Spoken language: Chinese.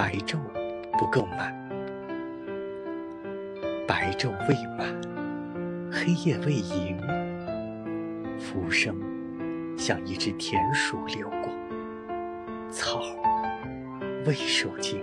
白昼不够满，白昼未满，黑夜未盈，浮生像一只田鼠流过，草未受惊。